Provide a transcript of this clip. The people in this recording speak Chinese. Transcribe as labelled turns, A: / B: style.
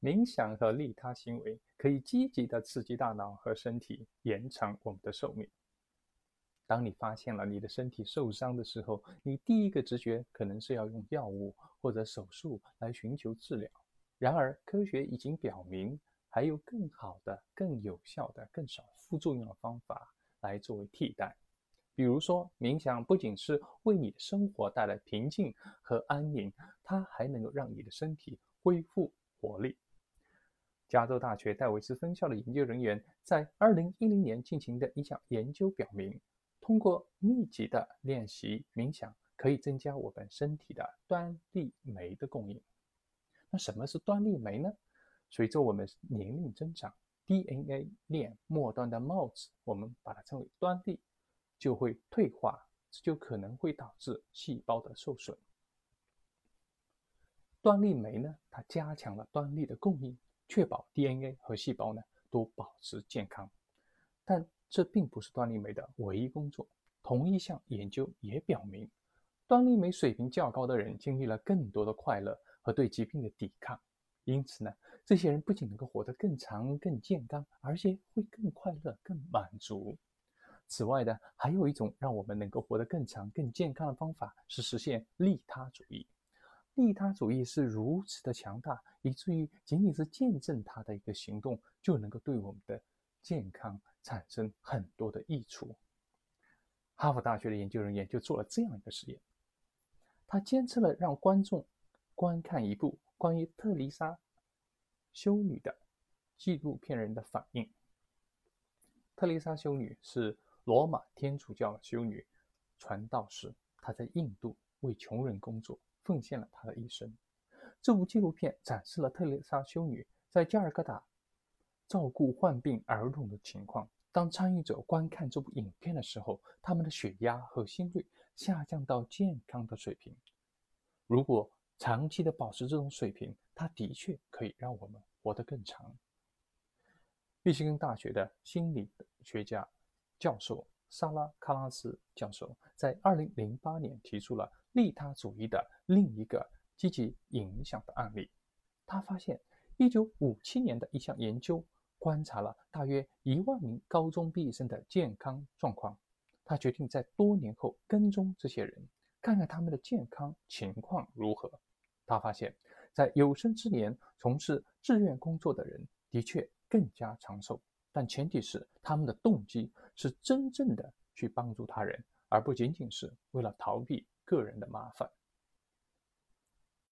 A: 冥想和利他行为可以积极的刺激大脑和身体，延长我们的寿命。当你发现了你的身体受伤的时候，你第一个直觉可能是要用药物或者手术来寻求治疗。然而，科学已经表明，还有更好的、更有效的、更少副作用的方法来作为替代。比如说，冥想不仅是为你的生活带来平静和安宁，它还能够让你的身体恢复活力。加州大学戴维斯分校的研究人员在2010年进行的一项研究表明，通过密集的练习冥想，可以增加我们身体的端粒酶的供应。那什么是端粒酶呢？随着我们年龄增长，DNA 链末端的帽子，我们把它称为端粒，就会退化，这就可能会导致细胞的受损。端粒酶呢，它加强了端粒的供应。确保 DNA 和细胞呢都保持健康，但这并不是端粒酶的唯一工作。同一项研究也表明，端粒酶水平较高的人经历了更多的快乐和对疾病的抵抗。因此呢，这些人不仅能够活得更长、更健康，而且会更快乐、更满足。此外呢，还有一种让我们能够活得更长、更健康的方法是实现利他主义。利他主义是如此的强大，以至于仅仅是见证它的一个行动，就能够对我们的健康产生很多的益处。哈佛大学的研究人员就做了这样一个实验，他监测了让观众观看一部关于特丽莎修女的纪录片人的反应。特丽莎修女是罗马天主教修女、传道士，她在印度为穷人工作。奉献了他的一生。这部纪录片展示了特蕾莎修女在加尔各答照顾患病儿童的情况。当参与者观看这部影片的时候，他们的血压和心率下降到健康的水平。如果长期的保持这种水平，它的确可以让我们活得更长。密歇根大学的心理学家教授萨拉·卡拉斯教授在2008年提出了。利他主义的另一个积极影响的案例，他发现，1957年的一项研究观察了大约一万名高中毕业生的健康状况。他决定在多年后跟踪这些人，看看他们的健康情况如何。他发现，在有生之年从事志愿工作的人的确更加长寿，但前提是他们的动机是真正的去帮助他人，而不仅仅是为了逃避。个人的麻烦。